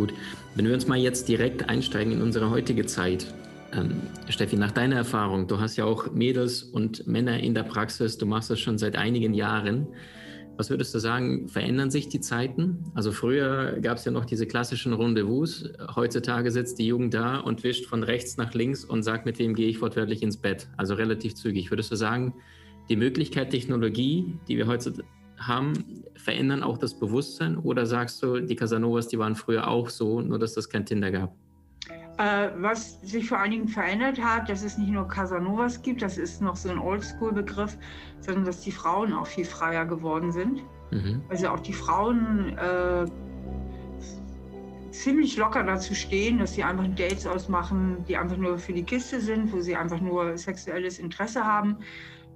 Gut, wenn wir uns mal jetzt direkt einsteigen in unsere heutige Zeit. Ähm, Steffi, nach deiner Erfahrung, du hast ja auch Mädels und Männer in der Praxis, du machst das schon seit einigen Jahren. Was würdest du sagen, verändern sich die Zeiten? Also früher gab es ja noch diese klassischen Rendezvous. Heutzutage sitzt die Jugend da und wischt von rechts nach links und sagt, mit wem gehe ich wortwörtlich ins Bett. Also relativ zügig. Würdest du sagen, die Möglichkeit Technologie, die wir heutzutage haben, verändern auch das Bewusstsein? Oder sagst du, die Casanovas, die waren früher auch so, nur dass das kein Tinder gab? Äh, was sich vor allen Dingen verändert hat, dass es nicht nur Casanovas gibt, das ist noch so ein Oldschool-Begriff, sondern dass die Frauen auch viel freier geworden sind. Mhm. Also auch die Frauen äh, ziemlich locker dazu stehen, dass sie einfach Dates ausmachen, die einfach nur für die Kiste sind, wo sie einfach nur sexuelles Interesse haben.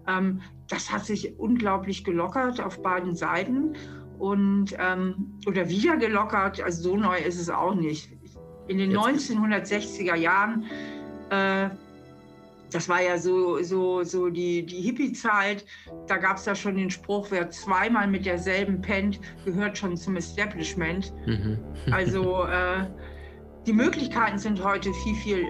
Ähm, das hat sich unglaublich gelockert auf beiden Seiten und ähm, oder wieder gelockert. Also so neu ist es auch nicht. In den Jetzt. 1960er Jahren, äh, das war ja so, so, so die, die Hippie-Zeit, da gab es ja schon den Spruch, wer zweimal mit derselben pennt, gehört schon zum Establishment. Mhm. also äh, die Möglichkeiten sind heute viel, viel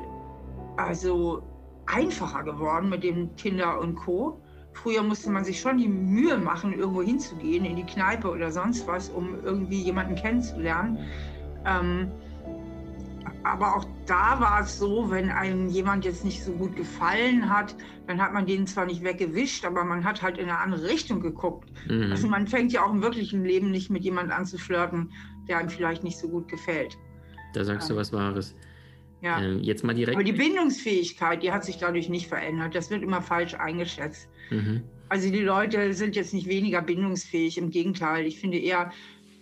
also einfacher geworden mit dem Tinder und Co. Früher musste man sich schon die Mühe machen, irgendwo hinzugehen, in die Kneipe oder sonst was, um irgendwie jemanden kennenzulernen. Ähm, aber auch da war es so, wenn einem jemand jetzt nicht so gut gefallen hat, dann hat man den zwar nicht weggewischt, aber man hat halt in eine andere Richtung geguckt. Mhm. Also man fängt ja auch im wirklichen Leben nicht mit jemand an zu flirten, der einem vielleicht nicht so gut gefällt. Da sagst du was Wahres. Ja. Ähm, jetzt mal direkt. Aber die Bindungsfähigkeit, die hat sich dadurch nicht verändert. Das wird immer falsch eingeschätzt. Mhm. Also die Leute sind jetzt nicht weniger bindungsfähig, im Gegenteil. Ich finde eher,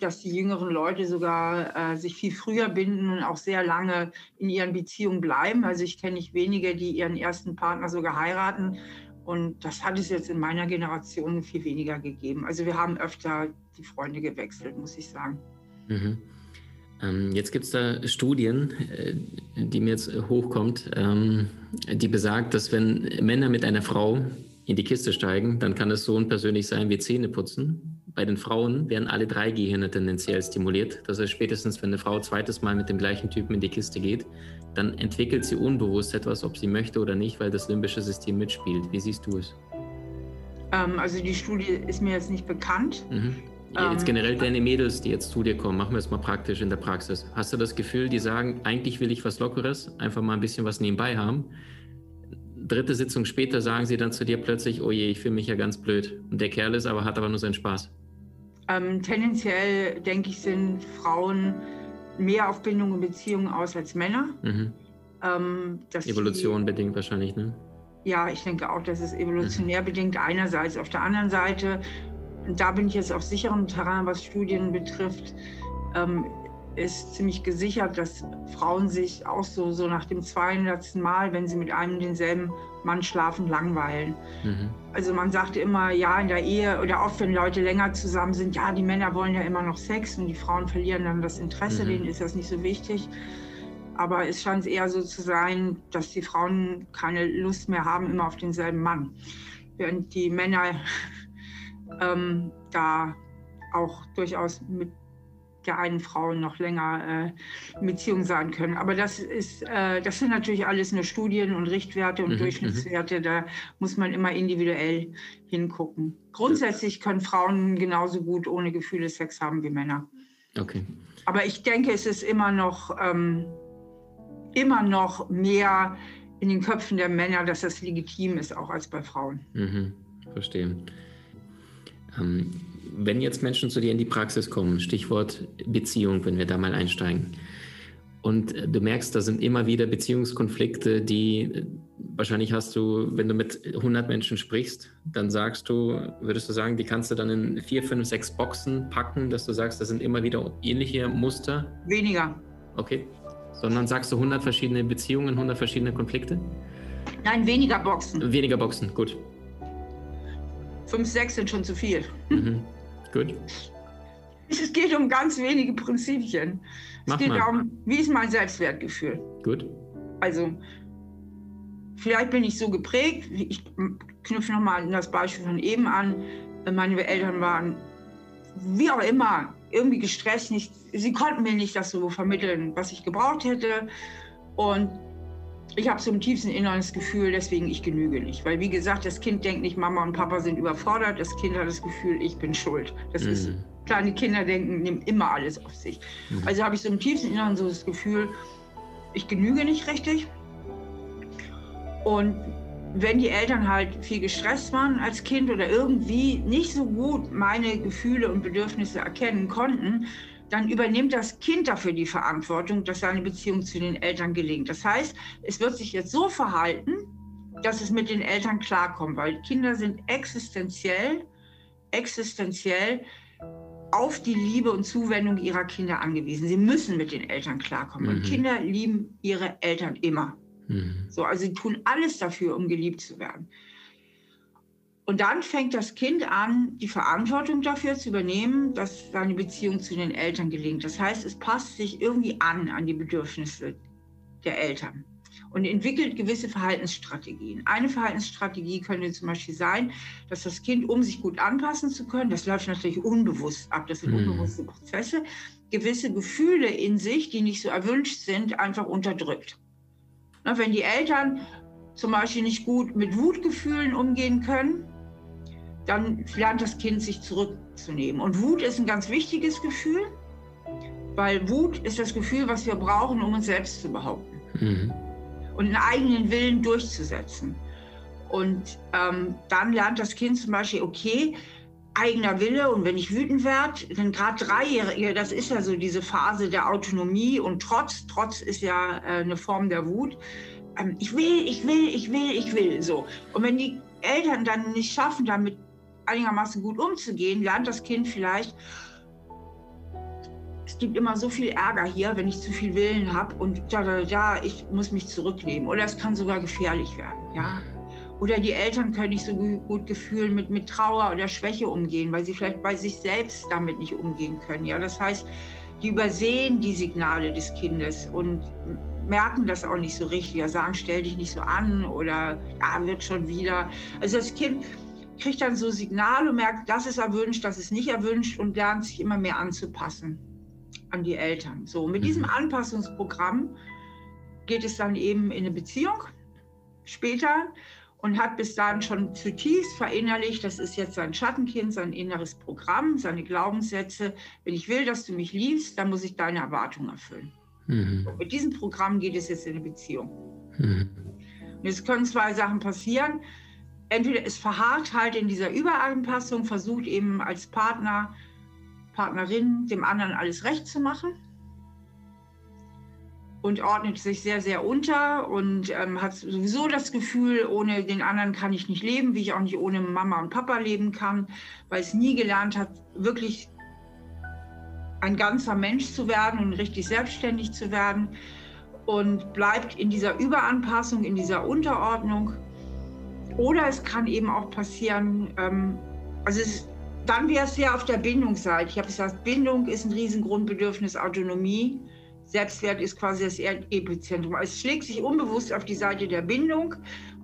dass die jüngeren Leute sogar äh, sich viel früher binden und auch sehr lange in ihren Beziehungen bleiben. Also ich kenne nicht wenige, die ihren ersten Partner sogar heiraten. Und das hat es jetzt in meiner Generation viel weniger gegeben. Also wir haben öfter die Freunde gewechselt, muss ich sagen. Mhm. Ähm, jetzt gibt es da Studien, äh, die mir jetzt hochkommt, ähm, die besagt, dass wenn Männer mit einer Frau in die Kiste steigen, dann kann es so unpersönlich sein wie Zähne putzen. Bei den Frauen werden alle drei Gehirne tendenziell stimuliert. Das heißt, spätestens wenn eine Frau zweites Mal mit dem gleichen Typen in die Kiste geht, dann entwickelt sie unbewusst etwas, ob sie möchte oder nicht, weil das limbische System mitspielt. Wie siehst du es? Ähm, also die Studie ist mir jetzt nicht bekannt. Mhm. Jetzt ähm, generell deine Mädels, die jetzt zu dir kommen, machen wir es mal praktisch in der Praxis. Hast du das Gefühl, die sagen, eigentlich will ich was Lockeres, einfach mal ein bisschen was nebenbei haben? Dritte Sitzung später sagen sie dann zu dir plötzlich, oh je, ich fühle mich ja ganz blöd. Und der Kerl ist aber, hat aber nur seinen Spaß. Ähm, tendenziell, denke ich, sind Frauen mehr auf Bindung und Beziehungen aus als Männer. Mhm. Ähm, Evolution die, bedingt wahrscheinlich, ne? Ja, ich denke auch, dass es evolutionär mhm. bedingt einerseits. Auf der anderen Seite da bin ich jetzt auf sicherem Terrain, was Studien betrifft, ähm, ist ziemlich gesichert, dass Frauen sich auch so, so nach dem 200. Mal, wenn sie mit einem denselben Mann schlafen, langweilen. Mhm. Also man sagt immer, ja, in der Ehe oder oft, wenn Leute länger zusammen sind, ja, die Männer wollen ja immer noch Sex und die Frauen verlieren dann das Interesse, mhm. denen ist das nicht so wichtig. Aber es scheint eher so zu sein, dass die Frauen keine Lust mehr haben, immer auf denselben Mann. Während die Männer ähm, da auch durchaus mit der einen Frau noch länger äh, in Beziehung sein können. Aber das ist, äh, das sind natürlich alles nur Studien und Richtwerte und mhm, Durchschnittswerte. Mhm. Da muss man immer individuell hingucken. Grundsätzlich können Frauen genauso gut ohne Gefühle Sex haben wie Männer. Okay. Aber ich denke, es ist immer noch, ähm, immer noch mehr in den Köpfen der Männer, dass das legitim ist, auch als bei Frauen. Mhm, verstehe. Ähm, wenn jetzt Menschen zu dir in die Praxis kommen, Stichwort Beziehung, wenn wir da mal einsteigen, Und du merkst, da sind immer wieder Beziehungskonflikte, die wahrscheinlich hast du, wenn du mit 100 Menschen sprichst, dann sagst du, würdest du sagen, die kannst du dann in vier, fünf, sechs Boxen packen, dass du sagst, das sind immer wieder ähnliche Muster? Weniger. Okay. Sondern sagst du 100 verschiedene Beziehungen, 100 verschiedene Konflikte? Nein, weniger Boxen. Weniger Boxen, gut. Fünf, sechs sind schon zu viel. Mhm. Gut. Es geht um ganz wenige Prinzipien. Mach es geht mal. darum, wie ist mein Selbstwertgefühl? Gut. Also, vielleicht bin ich so geprägt, ich knüpfe nochmal an das Beispiel von eben an. Meine Eltern waren, wie auch immer, irgendwie gestresst. Nicht, sie konnten mir nicht das so vermitteln, was ich gebraucht hätte. Und ich habe so im tiefsten Inneren das Gefühl, deswegen ich genüge nicht. Weil, wie gesagt, das Kind denkt nicht, Mama und Papa sind überfordert. Das Kind hat das Gefühl, ich bin schuld. Das ist, Mhm. kleine Kinder denken, nehmen immer alles auf sich. Mhm. Also habe ich so im tiefsten Inneren so das Gefühl, ich genüge nicht richtig. Und wenn die Eltern halt viel gestresst waren als Kind oder irgendwie nicht so gut meine Gefühle und Bedürfnisse erkennen konnten, dann übernimmt das Kind dafür die Verantwortung, dass seine Beziehung zu den Eltern gelingt. Das heißt, es wird sich jetzt so verhalten, dass es mit den Eltern klarkommt, weil Kinder sind existenziell, existenziell auf die Liebe und Zuwendung ihrer Kinder angewiesen. Sie müssen mit den Eltern klarkommen. Und Mhm. Kinder lieben ihre Eltern immer. Mhm. So, also sie tun alles dafür, um geliebt zu werden. Und dann fängt das Kind an, die Verantwortung dafür zu übernehmen, dass seine Beziehung zu den Eltern gelingt. Das heißt, es passt sich irgendwie an an die Bedürfnisse der Eltern und entwickelt gewisse Verhaltensstrategien. Eine Verhaltensstrategie könnte zum Beispiel sein, dass das Kind, um sich gut anpassen zu können, das läuft natürlich unbewusst ab, das sind Mhm. unbewusste Prozesse, gewisse Gefühle in sich, die nicht so erwünscht sind, einfach unterdrückt. Na, wenn die Eltern zum Beispiel nicht gut mit Wutgefühlen umgehen können, dann lernt das Kind sich zurückzunehmen. Und Wut ist ein ganz wichtiges Gefühl, weil Wut ist das Gefühl, was wir brauchen, um uns selbst zu behaupten Mhm. und einen eigenen Willen durchzusetzen. Und ähm, dann lernt das Kind zum Beispiel, okay, eigener Wille und wenn ich wütend werde, dann gerade Dreijährige, das ist ja so diese Phase der Autonomie und Trotz, Trotz ist ja äh, eine Form der Wut. Ähm, ich will, ich will, ich will, ich will, so. Und wenn die Eltern dann nicht schaffen, damit einigermaßen gut umzugehen, lernt das Kind vielleicht, es gibt immer so viel Ärger hier, wenn ich zu viel Willen habe und da, da, da, ich muss mich zurücknehmen. Oder es kann sogar gefährlich werden, ja. Oder die Eltern können nicht so gu- gut gefühlen mit, mit Trauer oder Schwäche umgehen, weil sie vielleicht bei sich selbst damit nicht umgehen können. Ja, das heißt, die übersehen die Signale des Kindes und merken das auch nicht so richtig. Ja, sagen, stell dich nicht so an oder ja, wird schon wieder. Also das Kind kriegt dann so Signale und merkt, das ist erwünscht, das ist nicht erwünscht und lernt sich immer mehr anzupassen an die Eltern. So, mit Mhm. diesem Anpassungsprogramm geht es dann eben in eine Beziehung später und hat bis dahin schon zutiefst verinnerlicht, das ist jetzt sein Schattenkind, sein inneres Programm, seine Glaubenssätze. Wenn ich will, dass du mich liebst, dann muss ich deine Erwartungen erfüllen. Mhm. Mit diesem Programm geht es jetzt in eine Beziehung. Mhm. Und es können zwei Sachen passieren. Entweder es verharrt halt in dieser Überanpassung, versucht eben als Partner, Partnerin dem anderen alles recht zu machen und ordnet sich sehr, sehr unter und ähm, hat sowieso das Gefühl, ohne den anderen kann ich nicht leben, wie ich auch nicht ohne Mama und Papa leben kann, weil es nie gelernt hat, wirklich ein ganzer Mensch zu werden und richtig selbstständig zu werden und bleibt in dieser Überanpassung, in dieser Unterordnung. Oder es kann eben auch passieren, ähm, also es, dann wäre es ja auf der Bindungsseite. Ich habe gesagt, Bindung ist ein Riesengrundbedürfnis, Autonomie. Selbstwert ist quasi das Epizentrum. Es schlägt sich unbewusst auf die Seite der Bindung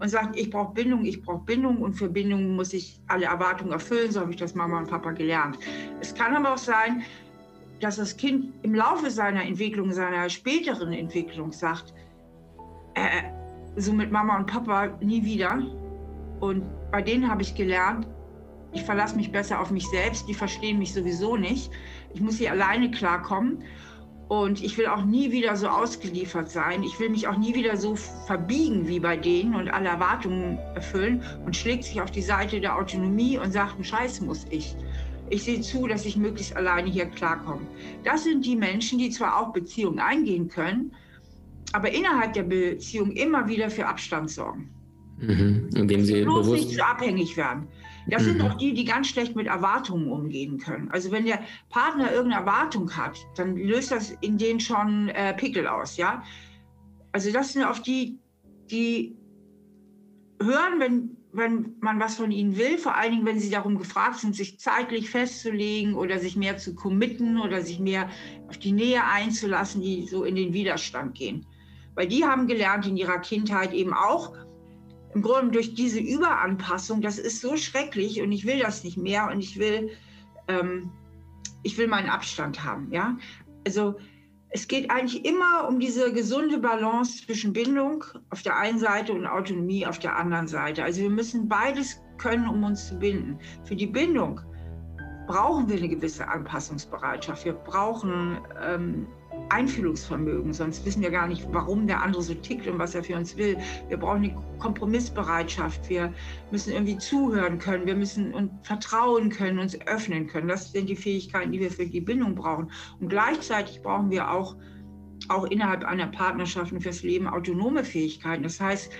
und sagt, ich brauche Bindung, ich brauche Bindung und für Bindung muss ich alle Erwartungen erfüllen, so habe ich das Mama und Papa gelernt. Es kann aber auch sein, dass das Kind im Laufe seiner Entwicklung, seiner späteren Entwicklung sagt, äh, so mit Mama und Papa nie wieder. Und bei denen habe ich gelernt, ich verlasse mich besser auf mich selbst, die verstehen mich sowieso nicht. Ich muss hier alleine klarkommen. Und ich will auch nie wieder so ausgeliefert sein. Ich will mich auch nie wieder so verbiegen wie bei denen und alle Erwartungen erfüllen und schlägt sich auf die Seite der Autonomie und sagt, einen Scheiß muss ich. ich sehe zu, dass ich möglichst alleine hier klarkomme. Das sind die Menschen, die zwar auch Beziehungen eingehen können, aber innerhalb der Beziehung immer wieder für Abstand sorgen. Mhm. Indem sie bloß bewusst nicht zu abhängig werden. Das mhm. sind auch die, die ganz schlecht mit Erwartungen umgehen können. Also wenn der Partner irgendeine Erwartung hat, dann löst das in denen schon äh, Pickel aus, ja. Also das sind auch die, die hören, wenn, wenn man was von ihnen will, vor allen Dingen, wenn sie darum gefragt sind, sich zeitlich festzulegen oder sich mehr zu committen oder sich mehr auf die Nähe einzulassen, die so in den Widerstand gehen. Weil die haben gelernt in ihrer Kindheit eben auch, im Grunde durch diese Überanpassung, das ist so schrecklich und ich will das nicht mehr und ich will, ähm, ich will meinen Abstand haben. Ja? Also es geht eigentlich immer um diese gesunde Balance zwischen Bindung auf der einen Seite und Autonomie auf der anderen Seite. Also wir müssen beides können, um uns zu binden. Für die Bindung brauchen wir eine gewisse Anpassungsbereitschaft. Wir brauchen ähm, Einfühlungsvermögen, sonst wissen wir gar nicht, warum der andere so tickt und was er für uns will. Wir brauchen eine Kompromissbereitschaft, wir müssen irgendwie zuhören können, wir müssen uns vertrauen können, uns öffnen können. Das sind die Fähigkeiten, die wir für die Bindung brauchen. Und gleichzeitig brauchen wir auch, auch innerhalb einer Partnerschaft und fürs Leben autonome Fähigkeiten. Das heißt,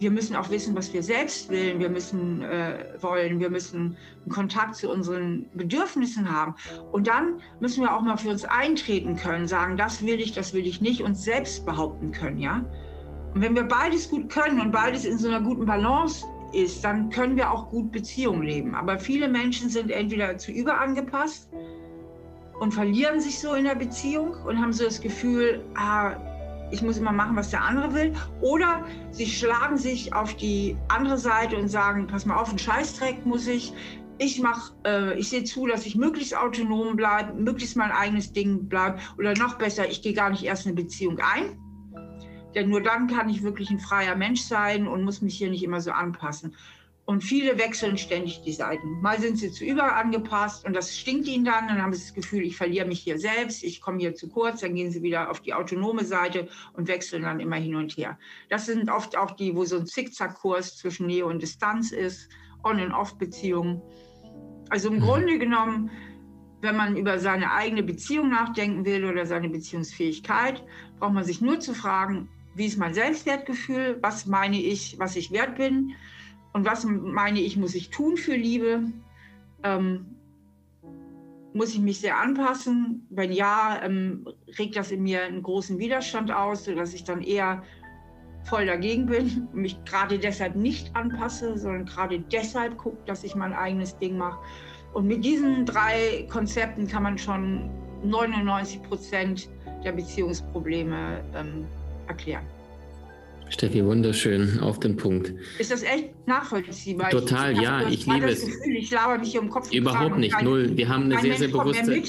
wir müssen auch wissen, was wir selbst wollen. Wir müssen äh, wollen. Wir müssen einen Kontakt zu unseren Bedürfnissen haben. Und dann müssen wir auch mal für uns eintreten können, sagen, das will ich, das will ich nicht, uns selbst behaupten können, ja. Und wenn wir beides gut können und beides in so einer guten Balance ist, dann können wir auch gut Beziehungen leben. Aber viele Menschen sind entweder zu überangepasst und verlieren sich so in der Beziehung und haben so das Gefühl, ah, ich muss immer machen, was der andere will. Oder sie schlagen sich auf die andere Seite und sagen, pass mal auf, einen Scheißdreck muss ich. Ich mache, äh, ich sehe zu, dass ich möglichst autonom bleibe, möglichst mein eigenes Ding bleibe. Oder noch besser, ich gehe gar nicht erst eine Beziehung ein. Denn nur dann kann ich wirklich ein freier Mensch sein und muss mich hier nicht immer so anpassen. Und viele wechseln ständig die Seiten. Mal sind sie zu überangepasst und das stinkt ihnen dann. Dann haben sie das Gefühl, ich verliere mich hier selbst, ich komme hier zu kurz. Dann gehen sie wieder auf die autonome Seite und wechseln dann immer hin und her. Das sind oft auch die, wo so ein Zickzackkurs zwischen Nähe und Distanz ist, On-and-Off-Beziehungen. Also im mhm. Grunde genommen, wenn man über seine eigene Beziehung nachdenken will oder seine Beziehungsfähigkeit, braucht man sich nur zu fragen, wie ist mein Selbstwertgefühl, was meine ich, was ich wert bin und was meine ich, muss ich tun für Liebe? Ähm, muss ich mich sehr anpassen? Wenn ja, ähm, regt das in mir einen großen Widerstand aus, sodass ich dann eher voll dagegen bin und mich gerade deshalb nicht anpasse, sondern gerade deshalb gucke, dass ich mein eigenes Ding mache. Und mit diesen drei Konzepten kann man schon 99 Prozent der Beziehungsprobleme ähm, erklären. Steffi, wunderschön, auf den Punkt. Ist das echt nachvollziehbar? Total, ich, ja, ich liebe es. Gefühl, ich laber mich um Kopf. Überhaupt nicht, kein, null. Wir haben eine sehr, sehr bewusste.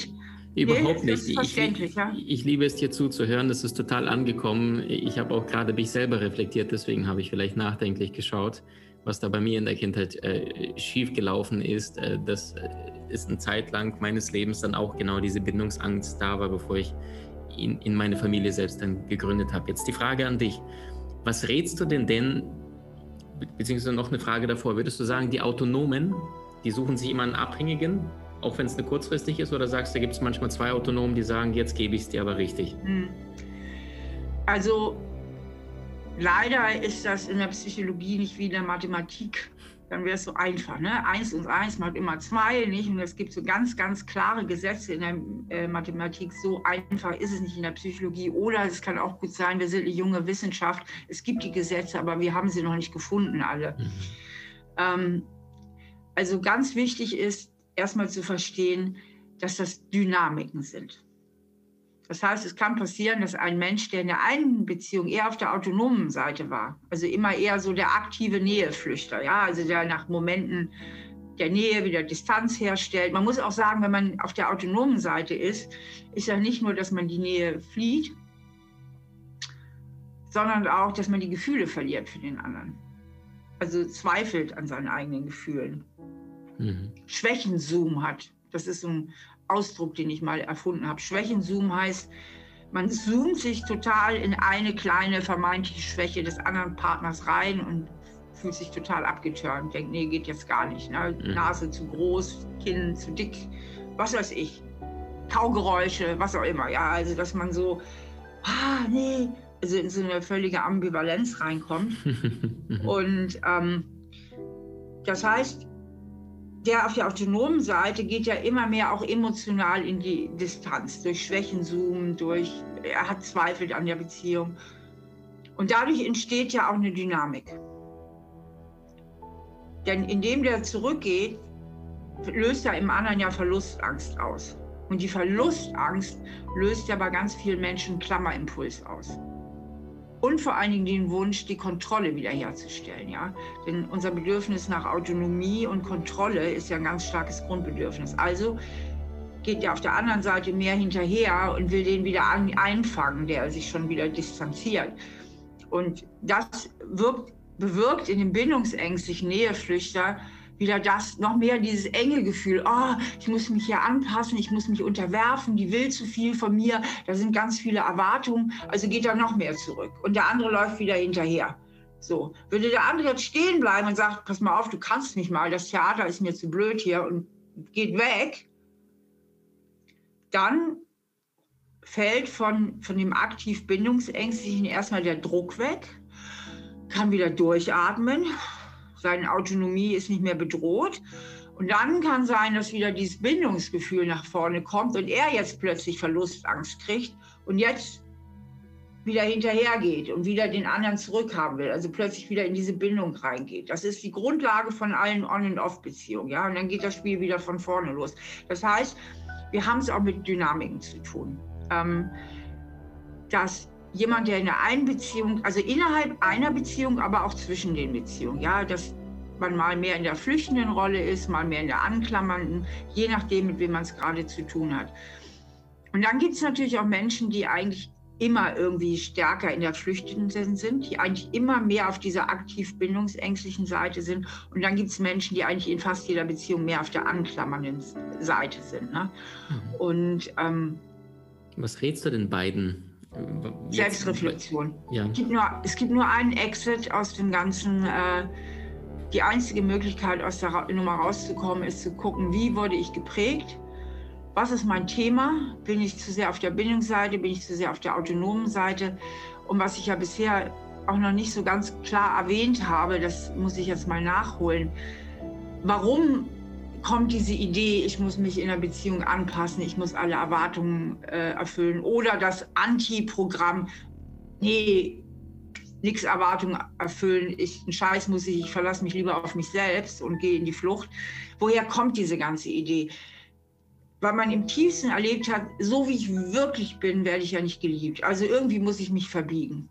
Überhaupt nee, nicht. Ich, ja. ich, liebe es dir zuzuhören, das ist total angekommen. Ich habe auch gerade mich selber reflektiert, deswegen habe ich vielleicht nachdenklich geschaut, was da bei mir in der Kindheit äh, schiefgelaufen ist. Äh, das äh, ist eine Zeit lang meines Lebens dann auch genau diese Bindungsangst da war, bevor ich in, in meine Familie selbst dann gegründet habe. Jetzt die Frage an dich. Was rätst du denn denn, beziehungsweise noch eine Frage davor, würdest du sagen, die Autonomen, die suchen sich immer einen Abhängigen, auch wenn es eine kurzfristig ist, oder sagst du, da gibt es manchmal zwei Autonomen, die sagen, jetzt gebe ich es dir aber richtig? Hm. Also leider ist das in der Psychologie nicht wie in der Mathematik dann wäre es so einfach. Ne? Eins und eins macht immer zwei, nicht? Und es gibt so ganz, ganz klare Gesetze in der äh, Mathematik. So einfach ist es nicht in der Psychologie. Oder es kann auch gut sein, wir sind eine junge Wissenschaft. Es gibt die Gesetze, aber wir haben sie noch nicht gefunden, alle. Mhm. Ähm, also ganz wichtig ist, erstmal zu verstehen, dass das Dynamiken sind. Das heißt, es kann passieren, dass ein Mensch, der in der einen Beziehung eher auf der autonomen Seite war, also immer eher so der aktive Näheflüchter, ja, also der nach Momenten der Nähe wieder Distanz herstellt. Man muss auch sagen, wenn man auf der autonomen Seite ist, ist ja nicht nur, dass man die Nähe flieht, sondern auch, dass man die Gefühle verliert für den anderen. Also zweifelt an seinen eigenen Gefühlen. Mhm. Schwächenzoom hat. Das ist so ein Ausdruck, den ich mal erfunden habe. Schwächenzoom heißt, man zoomt sich total in eine kleine vermeintliche Schwäche des anderen Partners rein und fühlt sich total abgeturnt, denkt, nee, geht jetzt gar nicht. Ne? Mhm. Nase zu groß, Kinn zu dick, was weiß ich. Kaugeräusche, was auch immer. Ja, also dass man so, ah, nee, also in so eine völlige Ambivalenz reinkommt. Und ähm, das heißt, der auf der autonomen Seite geht ja immer mehr auch emotional in die Distanz, durch Schwächenzoom, durch, er hat Zweifel an der Beziehung. Und dadurch entsteht ja auch eine Dynamik. Denn indem der zurückgeht, löst er im anderen ja Verlustangst aus. Und die Verlustangst löst ja bei ganz vielen Menschen Klammerimpuls aus. Und vor allen Dingen den Wunsch, die Kontrolle wiederherzustellen. Ja? Denn unser Bedürfnis nach Autonomie und Kontrolle ist ja ein ganz starkes Grundbedürfnis. Also geht er auf der anderen Seite mehr hinterher und will den wieder einfangen, der sich schon wieder distanziert. Und das wirkt, bewirkt in dem bindungsängstlichen Näheflüchter wieder das, noch mehr dieses enge Gefühl, oh, ich muss mich hier anpassen, ich muss mich unterwerfen, die will zu viel von mir, da sind ganz viele Erwartungen, also geht er noch mehr zurück. Und der andere läuft wieder hinterher. So, würde der andere jetzt stehen bleiben und sagt, pass mal auf, du kannst nicht mal, das Theater ist mir zu blöd hier und geht weg, dann fällt von, von dem aktiv Bindungsängstlichen erstmal der Druck weg, kann wieder durchatmen, seine Autonomie ist nicht mehr bedroht. Und dann kann sein, dass wieder dieses Bindungsgefühl nach vorne kommt und er jetzt plötzlich Verlustangst kriegt und jetzt wieder hinterhergeht und wieder den anderen zurückhaben will, also plötzlich wieder in diese Bindung reingeht. Das ist die Grundlage von allen On- und Off-Beziehungen, ja, und dann geht das Spiel wieder von vorne los. Das heißt, wir haben es auch mit Dynamiken zu tun ähm, dass jemand, der in einer einen Beziehung, also innerhalb einer Beziehung, aber auch zwischen den Beziehungen, ja, dass man mal mehr in der flüchtenden Rolle ist, mal mehr in der anklammernden, je nachdem, mit wem man es gerade zu tun hat. Und dann gibt es natürlich auch Menschen, die eigentlich immer irgendwie stärker in der Flüchtenden sind, die eigentlich immer mehr auf dieser aktiv bindungsängstlichen Seite sind. Und dann gibt es Menschen, die eigentlich in fast jeder Beziehung mehr auf der anklammernden Seite sind. Ne? Mhm. Und ähm, was rätst du den beiden? Jetzt? Selbstreflexion. Ja. Es, gibt nur, es gibt nur einen Exit aus dem Ganzen. Äh, die einzige Möglichkeit, aus der Nummer rauszukommen, ist zu gucken, wie wurde ich geprägt? Was ist mein Thema? Bin ich zu sehr auf der Bindungsseite? Bin ich zu sehr auf der autonomen Seite? Und was ich ja bisher auch noch nicht so ganz klar erwähnt habe, das muss ich jetzt mal nachholen. Warum kommt diese Idee, ich muss mich in der Beziehung anpassen, ich muss alle Erwartungen äh, erfüllen oder das Anti-Programm, nee, nichts Erwartungen erfüllen, ich, einen Scheiß muss ich, ich verlasse mich lieber auf mich selbst und gehe in die Flucht. Woher kommt diese ganze Idee? Weil man im tiefsten erlebt hat, so wie ich wirklich bin, werde ich ja nicht geliebt. Also irgendwie muss ich mich verbiegen.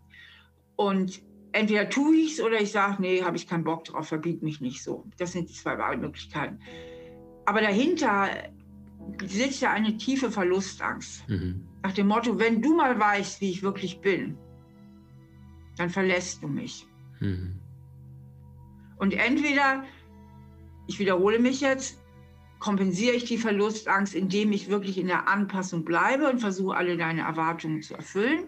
Und entweder tue ich es oder ich sage, nee, habe ich keinen Bock drauf, verbieg mich nicht so. Das sind die zwei Wahlmöglichkeiten. Aber dahinter sitzt ja eine tiefe Verlustangst. Mhm. Nach dem Motto, wenn du mal weißt, wie ich wirklich bin, dann verlässt du mich. Mhm. Und entweder, ich wiederhole mich jetzt, kompensiere ich die Verlustangst, indem ich wirklich in der Anpassung bleibe und versuche, alle deine Erwartungen zu erfüllen.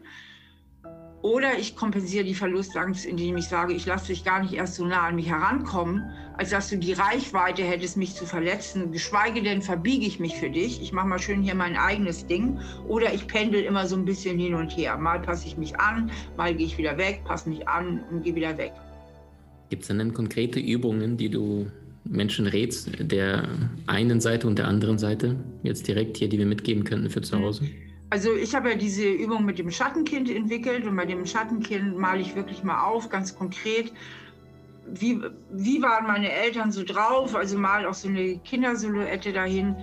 Oder ich kompensiere die Verlustangst, indem ich sage, ich lasse dich gar nicht erst so nah an mich herankommen, als dass du die Reichweite hättest, mich zu verletzen. Geschweige denn verbiege ich mich für dich. Ich mache mal schön hier mein eigenes Ding. Oder ich pendel immer so ein bisschen hin und her. Mal passe ich mich an, mal gehe ich wieder weg, passe mich an und gehe wieder weg. Gibt es denn konkrete Übungen, die du Menschen rätst, der einen Seite und der anderen Seite, jetzt direkt hier, die wir mitgeben könnten für zu Hause? Also ich habe ja diese Übung mit dem Schattenkind entwickelt und bei dem Schattenkind male ich wirklich mal auf, ganz konkret, wie, wie waren meine Eltern so drauf, also mal auch so eine Kindersilhouette dahin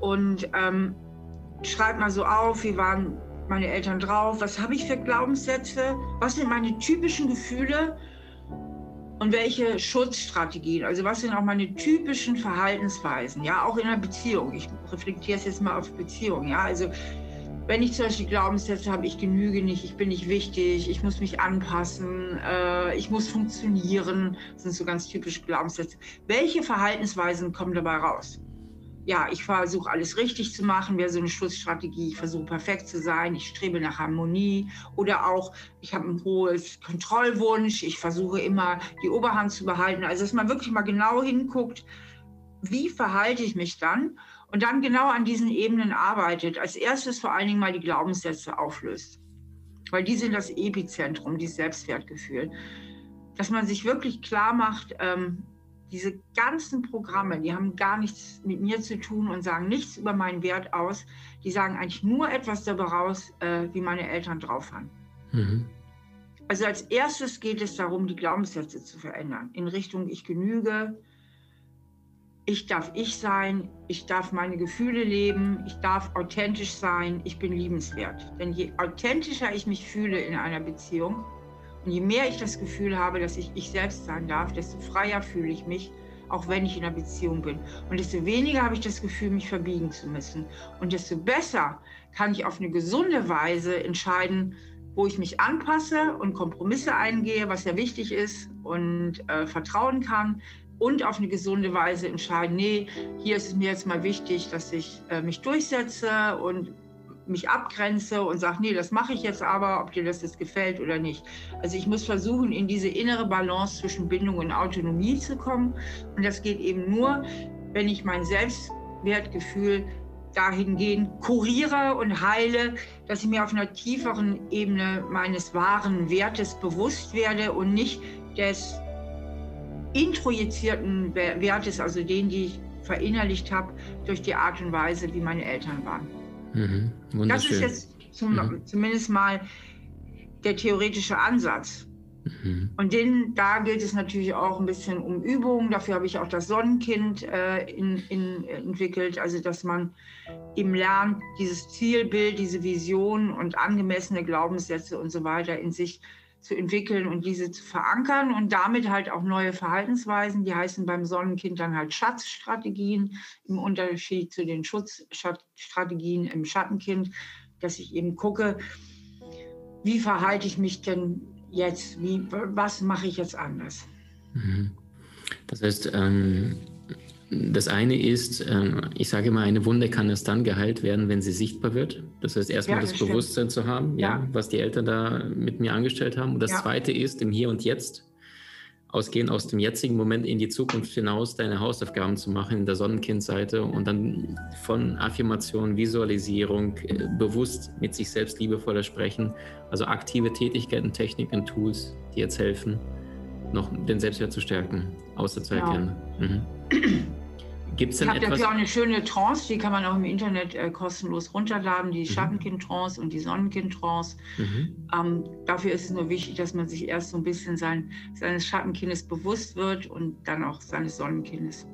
und ähm, schreib mal so auf, wie waren meine Eltern drauf, was habe ich für Glaubenssätze, was sind meine typischen Gefühle? Und welche Schutzstrategien, also was sind auch meine typischen Verhaltensweisen, ja, auch in einer Beziehung. Ich reflektiere es jetzt mal auf Beziehung, ja, also wenn ich zum Beispiel Glaubenssätze habe, ich genüge nicht, ich bin nicht wichtig, ich muss mich anpassen, äh, ich muss funktionieren, das sind so ganz typische Glaubenssätze. Welche Verhaltensweisen kommen dabei raus? ja, ich versuche alles richtig zu machen, wäre so eine Schutzstrategie. Ich versuche perfekt zu sein, ich strebe nach Harmonie oder auch, ich habe ein hohes Kontrollwunsch, ich versuche immer die Oberhand zu behalten. Also, dass man wirklich mal genau hinguckt, wie verhalte ich mich dann und dann genau an diesen Ebenen arbeitet. Als erstes vor allen Dingen mal die Glaubenssätze auflöst, weil die sind das Epizentrum, dieses Selbstwertgefühl. Dass man sich wirklich klar macht, ähm, diese ganzen Programme, die haben gar nichts mit mir zu tun und sagen nichts über meinen Wert aus. Die sagen eigentlich nur etwas darüber raus, äh, wie meine Eltern drauf waren. Mhm. Also als erstes geht es darum, die Glaubenssätze zu verändern in Richtung ich genüge, ich darf ich sein, ich darf meine Gefühle leben, ich darf authentisch sein, ich bin liebenswert. Denn je authentischer ich mich fühle in einer Beziehung, und je mehr ich das Gefühl habe, dass ich ich selbst sein darf, desto freier fühle ich mich, auch wenn ich in einer Beziehung bin. Und desto weniger habe ich das Gefühl, mich verbiegen zu müssen. Und desto besser kann ich auf eine gesunde Weise entscheiden, wo ich mich anpasse und Kompromisse eingehe, was ja wichtig ist und äh, vertrauen kann. Und auf eine gesunde Weise entscheiden, nee, hier ist es mir jetzt mal wichtig, dass ich äh, mich durchsetze und mich abgrenze und sage, nee, das mache ich jetzt aber, ob dir das jetzt gefällt oder nicht. Also ich muss versuchen, in diese innere Balance zwischen Bindung und Autonomie zu kommen. Und das geht eben nur, wenn ich mein Selbstwertgefühl dahingehend kuriere und heile, dass ich mir auf einer tieferen Ebene meines wahren Wertes bewusst werde und nicht des introjizierten Wertes, also den, die ich verinnerlicht habe durch die Art und Weise, wie meine Eltern waren. Mhm, das ist jetzt zum, mhm. zumindest mal der theoretische Ansatz. Mhm. Und den, da gilt es natürlich auch ein bisschen um Übung. Dafür habe ich auch das Sonnenkind äh, in, in, entwickelt. Also, dass man eben lernt, dieses Zielbild, diese Vision und angemessene Glaubenssätze und so weiter in sich zu entwickeln und diese zu verankern und damit halt auch neue Verhaltensweisen, die heißen beim Sonnenkind dann halt Schatzstrategien im Unterschied zu den Schutzstrategien im Schattenkind, dass ich eben gucke, wie verhalte ich mich denn jetzt, wie, was mache ich jetzt anders. Mhm. Das heißt, ähm, das eine ist, ähm, ich sage immer, eine Wunde kann erst dann geheilt werden, wenn sie sichtbar wird. Das heißt, erstmal ja, das, das Bewusstsein zu haben, ja. ja. was die Eltern da mit mir angestellt haben. Und das ja. zweite ist, im Hier und Jetzt, ausgehend aus dem jetzigen Moment in die Zukunft hinaus, deine Hausaufgaben zu machen in der Sonnenkindseite und dann von Affirmation, Visualisierung, äh, bewusst mit sich selbst liebevoller sprechen. Also aktive Tätigkeiten, Techniken, Tools, die jetzt helfen, noch den Selbstwert zu stärken, außer zu erkennen. Mhm. Gibt es denn ich habe dafür auch eine schöne Trance, die kann man auch im Internet äh, kostenlos runterladen, die mhm. Schattenkind-Trance und die Sonnenkind-Trance. Mhm. Ähm, dafür ist es nur wichtig, dass man sich erst so ein bisschen sein, seines Schattenkindes bewusst wird und dann auch seines Sonnenkindes.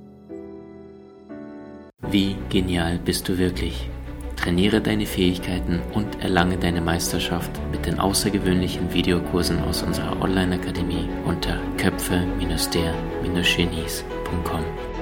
Wie genial bist du wirklich? Trainiere deine Fähigkeiten und erlange deine Meisterschaft mit den außergewöhnlichen Videokursen aus unserer Online-Akademie unter köpfe-der-genies.com.